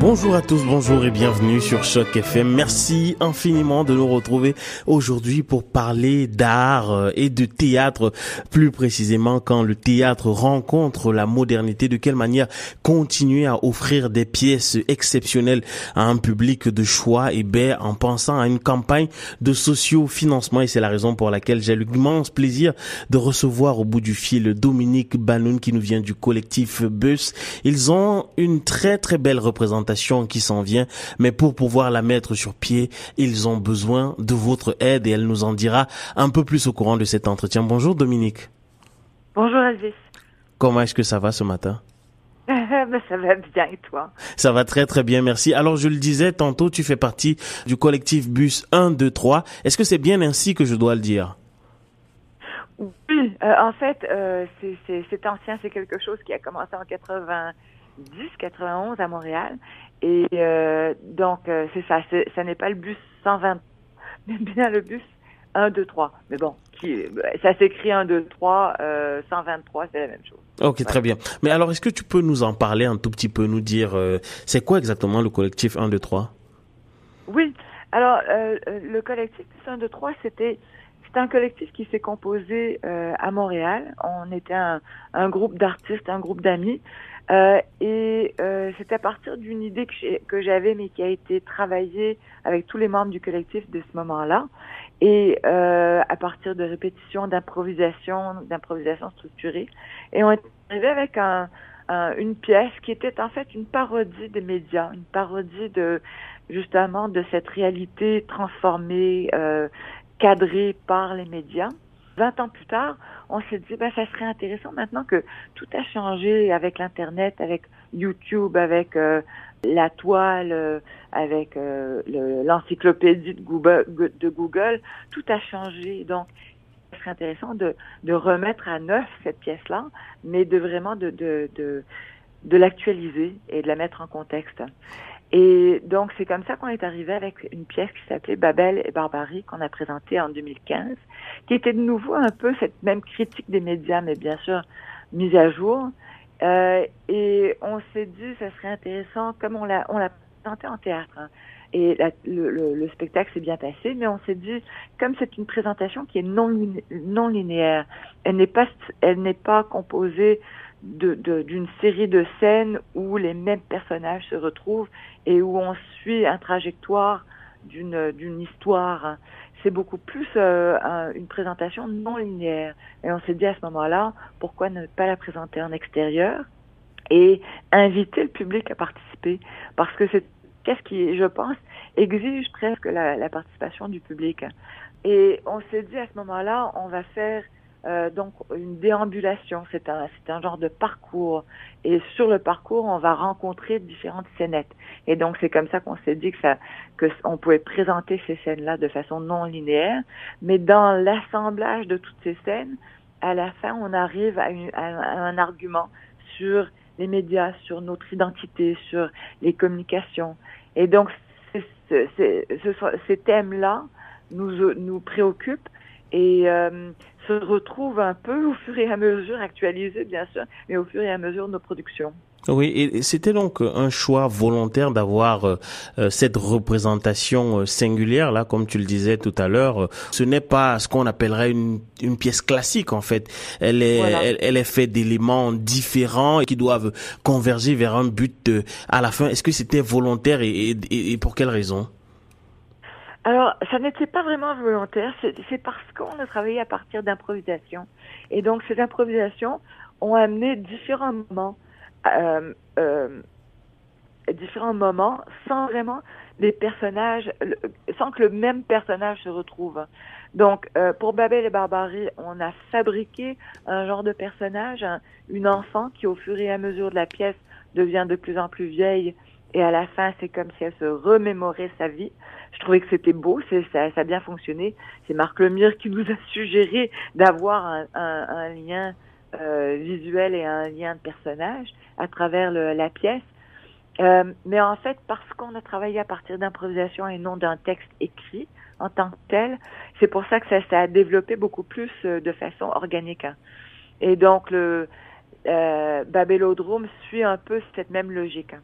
Bonjour à tous, bonjour et bienvenue sur Choc FM. Merci infiniment de nous retrouver aujourd'hui pour parler d'art euh, et de théâtre, plus précisément quand le théâtre rencontre la modernité, de quelle manière continuer à offrir des pièces exceptionnelles à un public de choix et ben en pensant à une campagne de socio-financement et c'est la raison pour laquelle j'ai l'immense plaisir de recevoir au bout du fil Dominique Banoun qui nous vient du collectif Bus. Ils ont une très très belle représentation qui s'en vient, mais pour pouvoir la mettre sur pied, ils ont besoin de votre aide et elle nous en dira un peu plus au courant de cet entretien. Bonjour Dominique. Bonjour Elvis. Comment est-ce que ça va ce matin? Ben, ça va bien et toi? Ça va très très bien, merci. Alors je le disais tantôt, tu fais partie du collectif Bus 1, 2, 3. Est-ce que c'est bien ainsi que je dois le dire? Oui, euh, en fait, euh, c'est ancien, c'est quelque chose qui a commencé en 80 10 91 à Montréal. Et euh, donc, euh, c'est ça. Ça n'est pas le bus 120, mais bien le bus 1, 2, 3. Mais bon, qui, ça s'écrit 1, 2, 3, euh, 123, c'est la même chose. Ok, très bien. Mais alors, est-ce que tu peux nous en parler un tout petit peu, nous dire, euh, c'est quoi exactement le collectif 1, 2, 3 Oui. Alors, euh, le collectif 1, 2, 3, c'était c'est un collectif qui s'est composé euh, à Montréal. On était un, un groupe d'artistes, un groupe d'amis euh, et euh, c'est à partir d'une idée que j'avais, mais qui a été travaillée avec tous les membres du collectif de ce moment-là, et euh, à partir de répétitions, d'improvisation, d'improvisation structurée. Et on est arrivé avec un, une pièce qui était en fait une parodie des médias, une parodie de justement de cette réalité transformée, euh, cadrée par les médias. 20 ans plus tard, on s'est dit, ben, ça serait intéressant maintenant que tout a changé avec l'Internet, avec YouTube, avec euh, la toile, euh, avec euh, l'encyclopédie de Google, de Google, tout a changé. Donc, ce serait intéressant de, de remettre à neuf cette pièce-là, mais de vraiment de, de, de, de l'actualiser et de la mettre en contexte. Et donc, c'est comme ça qu'on est arrivé avec une pièce qui s'appelait Babel et Barbarie qu'on a présentée en 2015, qui était de nouveau un peu cette même critique des médias, mais bien sûr mise à jour. Euh, et on s'est dit, ça serait intéressant, comme on l'a on l'a présenté en théâtre, hein, et le, le, le, spectacle s'est bien passé, mais on s'est dit, comme c'est une présentation qui est non, non linéaire, elle n'est pas, elle n'est pas composée d'une série de scènes où les mêmes personnages se retrouvent et où on suit un trajectoire d'une d'une histoire. C'est beaucoup plus euh, une présentation non linéaire. Et on s'est dit à ce moment-là, pourquoi ne pas la présenter en extérieur et inviter le public à participer? Parce que c'est qu'est-ce qui, je pense, exige presque la, la participation du public. Et on s'est dit à ce moment-là, on va faire euh, donc une déambulation, c'est un, c'est un genre de parcours. Et sur le parcours, on va rencontrer différentes scénettes. Et donc c'est comme ça qu'on s'est dit que ça, que on pouvait présenter ces scènes-là de façon non linéaire. Mais dans l'assemblage de toutes ces scènes, à la fin, on arrive à, un argument sur les médias, sur notre identité, sur les communications. Et donc ces thèmes-là nous nous préoccupent et euh, se retrouve un peu au fur et à mesure, actualisé bien sûr, mais au fur et à mesure de nos productions. Oui, et c'était donc un choix volontaire d'avoir euh, euh, cette représentation singulière là, comme tu le disais tout à l'heure. Ce n'est pas ce qu'on appellerait une, une, pièce classique en fait. Elle est, elle, est faite d'éléments différents qui doivent converger vers un but à la fin. Est-ce que c'était volontaire et, et, et pour quelle raison? Alors, ça n'était pas vraiment volontaire, c'est parce qu'on a travaillé à partir d'improvisation. Et donc, ces improvisations ont amené différents moments, euh, euh, différents moments sans vraiment les personnages, sans que le même personnage se retrouve. Donc, euh, pour Babel et Barbarie, on a fabriqué un genre de personnage, une enfant qui, au fur et à mesure de la pièce, devient de plus en plus vieille et à la fin, c'est comme si elle se remémorait sa vie. Je trouvais que c'était beau, ça, ça, a bien fonctionné. C'est Marc Lemire qui nous a suggéré d'avoir un, un, un lien euh, visuel et un lien de personnage à travers le, la pièce. Euh, mais en fait, parce qu'on a travaillé à partir d'improvisation et non d'un texte écrit, en tant que tel. C'est pour ça que ça s'est développé beaucoup plus de façon organique. Hein. Et donc le euh, Babelodrome suit un peu cette même logique. Hein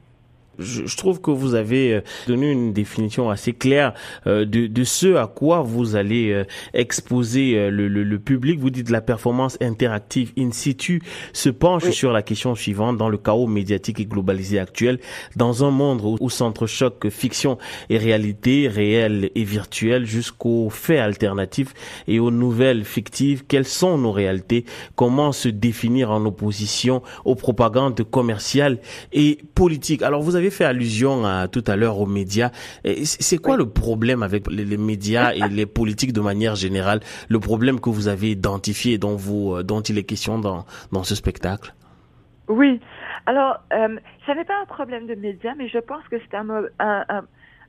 je, je, trouve que vous avez euh, donné une définition assez claire euh, de, de, ce à quoi vous allez euh, exposer le, le, le, public. Vous dites la performance interactive in situ se penche sur la question suivante dans le chaos médiatique et globalisé actuel, dans un monde où, où s'entrechoquent fiction et réalité, réelle et virtuelle, jusqu'aux faits alternatifs et aux nouvelles fictives. Quelles sont nos réalités? Comment se définir en opposition aux propagandes commerciales et politiques? Alors vous avez fait allusion à, tout à l'heure aux médias. C'est quoi le problème avec les, médias et les politiques de manière générale? Le problème que vous avez identifié et dont, vous, euh, dont il est question dans, dans ce spectacle? Oui. Alors, euh, ça n'est pas un problème de médias, mais je pense que c'est un, un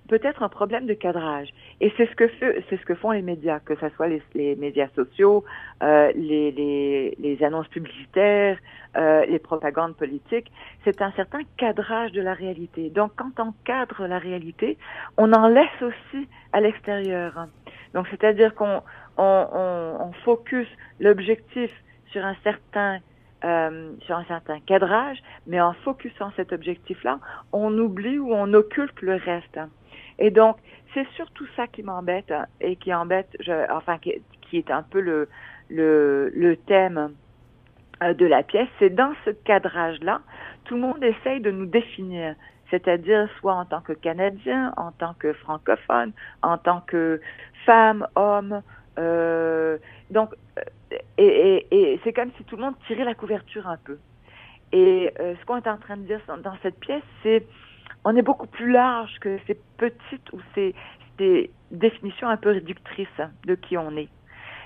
peut-être un problème de cadrage. Et c'est ce que c'est ce que font les médias, que ce soit les, les médias sociaux, euh, les, les, les, annonces publicitaires, euh, les propagandes politiques. C'est un certain cadrage de la réalité. Donc, quand on cadre la réalité, on en laisse aussi à l'extérieur. Donc, c'est-à-dire qu'on on, on, on focus l'objectif sur un certain euh, sur un certain cadrage, mais en focusant cet objectif-là, on oublie ou on occulte le reste. Et donc, c'est surtout ça qui m'embête hein, et qui embête, je, enfin, qui, est un peu le, le, le thème euh, de la pièce. C'est dans ce cadrage-là, tout le monde essaye de nous définir c'est-à-dire soit en tant que Canadien, en tant que francophone, en tant que femme, homme. Euh, donc, euh, et, et, et c'est comme si tout le monde tirait la couverture un peu. Et euh, ce qu'on est en train de dire dans cette pièce, c'est on est beaucoup plus large que ces petites ou ces, des définitions un peu réductrices de qui on est.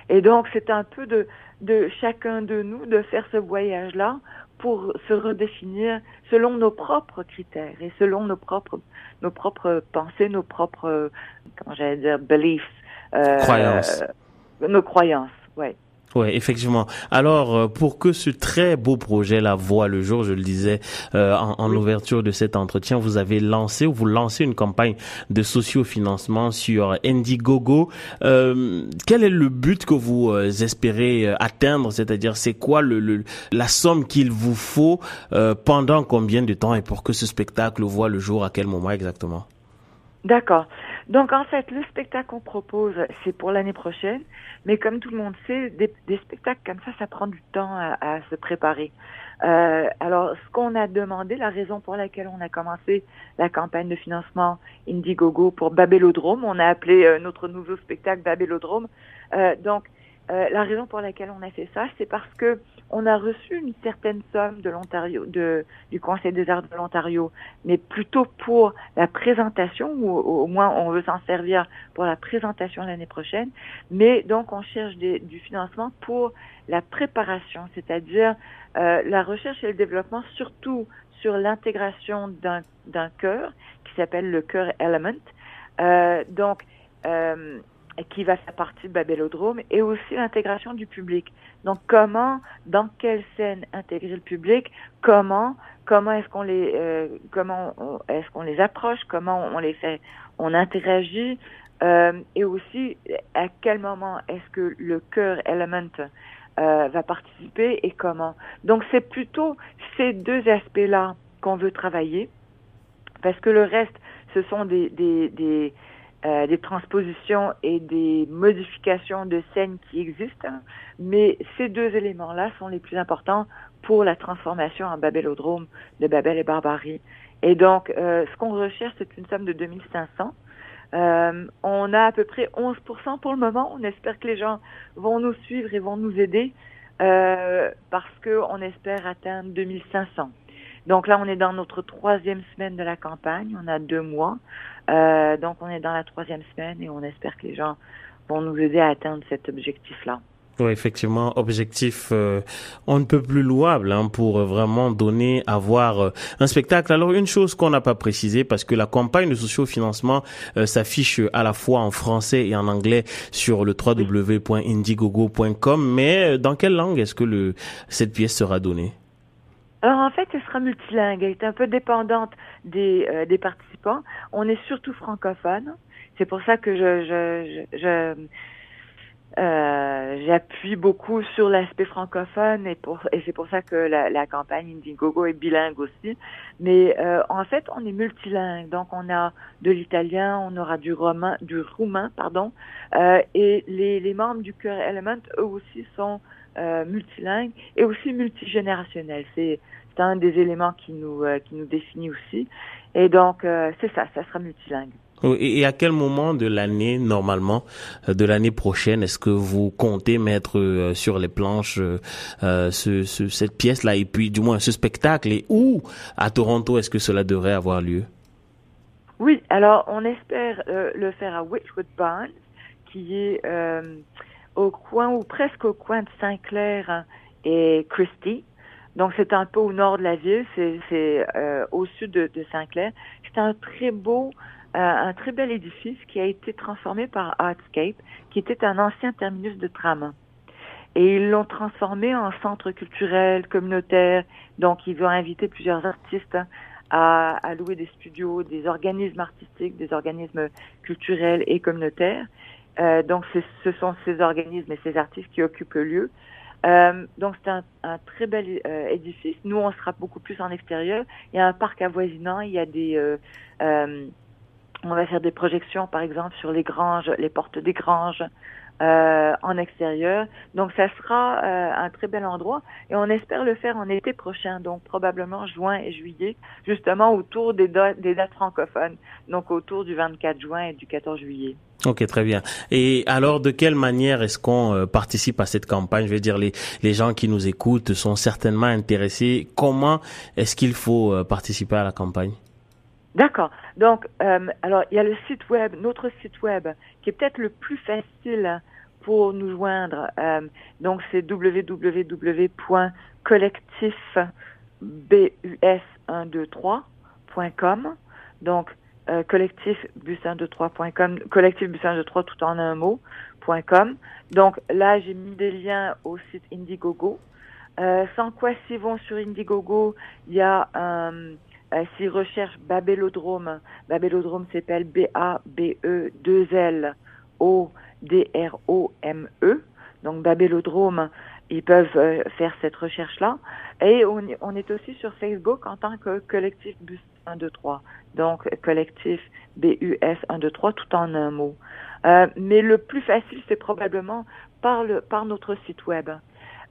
Et donc, c'est un peu de, de chacun de nous de faire ce voyage-là pour se redéfinir selon nos propres critères et selon nos propres, nos propres pensées, nos propres, comment j'allais dire, beliefs. Euh, croyances. nos croyances, ouais. Oui, effectivement. Alors, euh, pour que ce très beau projet-là voit le jour, je le disais euh, en, en ouverture de cet entretien, vous avez lancé ou vous lancez une campagne de sociofinancement sur Indiegogo. Euh, quel est le but que vous euh, espérez atteindre? C'est-à-dire, c'est quoi le, le, la somme qu'il vous faut pendant combien de temps et pour que ce spectacle voit le jour À quel moment exactement? D'accord. Donc en fait, le spectacle qu'on propose, c'est pour l'année prochaine, mais comme tout le monde sait, des, spectacles comme ça, ça prend du temps à, se préparer. Euh, alors, ce qu'on a demandé, la raison pour laquelle on a commencé la campagne de financement Indiegogo pour Babelodrome, on a appelé euh, notre nouveau spectacle Babelodrome. Euh, donc, la raison pour laquelle on a fait ça, c'est parce que on a reçu une certaine somme de l'Ontario, de, du Conseil des arts de l'Ontario, mais plutôt pour la présentation, ou au moins on veut s'en servir pour la présentation l'année prochaine. Mais donc on cherche des, du financement pour la préparation, c'est-à-dire euh, la recherche et le développement, surtout sur l'intégration d'un, d'un cœur qui s'appelle le cœur Element. Euh, donc euh, qui va faire partie de Babelodrome, et aussi l'intégration du public. Donc, comment, dans quelle scène intégrer le public, comment, comment est-ce qu'on les, euh, comment est-ce qu'on les approche, comment on les fait, on interagit, euh, et aussi à quel moment est-ce que le cœur element euh, va participer et comment? Donc, c'est plutôt ces deux aspects-là qu'on veut travailler, parce que le reste, ce sont des, des, des euh, des transpositions et des modifications de scènes qui existent, mais ces deux éléments-là sont les plus importants pour la transformation en Babelodrome de Babel et Barbarie. Et donc, euh, ce qu'on recherche, c'est une somme de 2500. Euh, on a à peu près 11% pour le moment. On espère que les gens vont nous suivre et vont nous aider euh, parce qu'on espère atteindre 2500. Donc là, on est dans notre troisième semaine de la campagne. On a deux mois. Euh, donc, on est dans la troisième semaine et on espère que les gens vont nous aider à atteindre cet objectif-là. Oui, effectivement, objectif euh, on ne peut plus louable hein, pour vraiment donner, avoir euh, un spectacle. Alors une chose qu'on n'a pas précisé parce que la campagne de sociofinancement euh, s'affiche à la fois en français et en anglais sur le www.indiegogo.com, mais dans quelle langue est-ce que le cette pièce sera donnée? Alors en fait, elle sera multilingue. Elle est un peu dépendante des, euh, des participants. On est surtout francophone. c'est pour ça que je, je, je, euh, j'appuie beaucoup sur l'aspect francophone et pour et c'est pour ça que la, la, campagne Indiegogo est bilingue aussi. Mais euh, en fait, on est multilingue, donc on a de l'italien, on aura du romain, du roumain, pardon, euh, et les, les membres du Cœur Element eux aussi sont euh, multilingues et aussi multigénérationnels. C'est un des éléments qui nous euh, qui nous définit aussi. Et donc c'est ça, ça sera multilingue. Et à quel moment de l'année, normalement, euh, de l'année prochaine, est-ce que vous comptez mettre euh, sur les planches euh, ce, ce, cette pièce-là et puis du moins ce spectacle? Et où à Toronto est-ce que cela devrait avoir lieu? Oui, alors on espère le faire à Witchwood Barnes, qui est au coin ou presque au coin de Saint-Clair et Christie. Donc c'est un peu au nord de la ville, c'est au sud de, Saint-Clair. C'est un très beau euh, un très bel édifice qui a été transformé par Artscape, qui était un ancien terminus de tram. Et ils l'ont transformé en centre culturel, communautaire. Donc, ils ont invité plusieurs artistes à, louer des studios, des organismes artistiques, des organismes culturels et communautaires. Euh, donc, ce sont ces organismes et ces artistes qui occupent le lieu. Euh, donc, c'est un, un, très bel euh, édifice. Nous, on sera beaucoup plus en extérieur. Il y a un parc avoisinant, il y a des... Euh, euh on va faire des projections, par exemple, sur les granges, les portes des granges euh, en extérieur. Donc, ça sera euh, un très bel endroit et on espère le faire en été prochain, donc probablement juin et juillet, justement autour des, dates francophones, donc autour du 24 juin et du 14 juillet. Ok, très bien. Et alors, de quelle manière est-ce qu'on euh, participe à cette campagne? Je veux dire, les, les gens qui nous écoutent sont certainement intéressés. Comment est-ce qu'il faut euh, participer à la campagne? D'accord. Donc, euh, alors, il y a le site web, notre site web, qui est peut-être le plus facile pour nous joindre. Euh, donc, c'est www.collectifbus123.com. Donc, euh, collectifbus123.com, collectifbus123 tout en un mot.com. Donc, là, j'ai mis des liens au site Indiegogo. Euh, sans quoi, s'ils vont sur Indiegogo, il y a un euh, S'ils recherchent Babelodrome, Babelodrome s'appelle B-A-B-E-2-L-O-D-R-O-M-E. Donc Babelodrome, ils peuvent euh, faire cette recherche-là. Et on, on, est aussi sur Facebook en tant que collectif Bus 123. Donc collectif B-U-S 123 tout en un mot. Euh, mais le plus facile, c'est probablement par, le, par notre site web.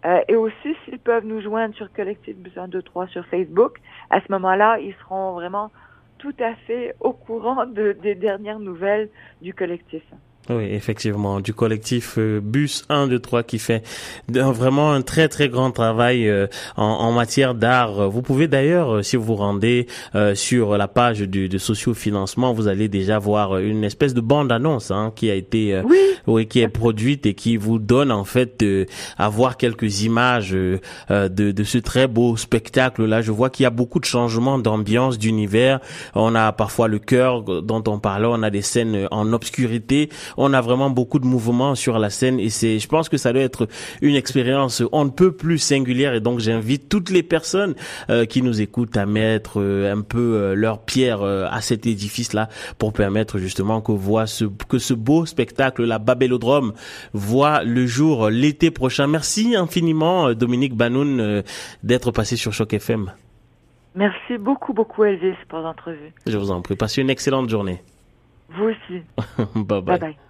Euh, et aussi, s'ils peuvent nous joindre sur Collectif Besoin 3 sur Facebook, à ce moment-là, ils seront vraiment tout à fait au courant de, des dernières nouvelles du collectif. Oui, effectivement, du collectif euh, Bus 1, 2, 3 qui fait vraiment un très très grand travail euh, en, en, matière d'art. Vous pouvez d'ailleurs, euh, si vous vous rendez sur la page du, de sociofinancement, vous allez déjà voir une espèce de bande-annonce hein, qui a été, oui. qui est produite et qui vous donne en fait à voir quelques images de, de ce très beau spectacle. Là, je vois qu'il y a beaucoup de changements d'ambiance, d'univers. On a parfois le cœur dont on parlait, on a des scènes en obscurité on a vraiment beaucoup de mouvements sur la scène et c'est, je pense que ça doit être une expérience on ne peut plus singulière et donc j'invite toutes les personnes euh, qui nous écoutent à mettre euh, un peu euh, leur pierre à cet édifice là pour permettre justement que voit ce que ce beau spectacle la Babelodrome voit le jour l'été prochain. Merci infiniment Dominique Banoun d'être passé sur Choc FM. Merci beaucoup beaucoup Elvis pour l'entrevue. Je vous en prie. Passez une excellente journée. Vous aussi. bye bye. bye, bye.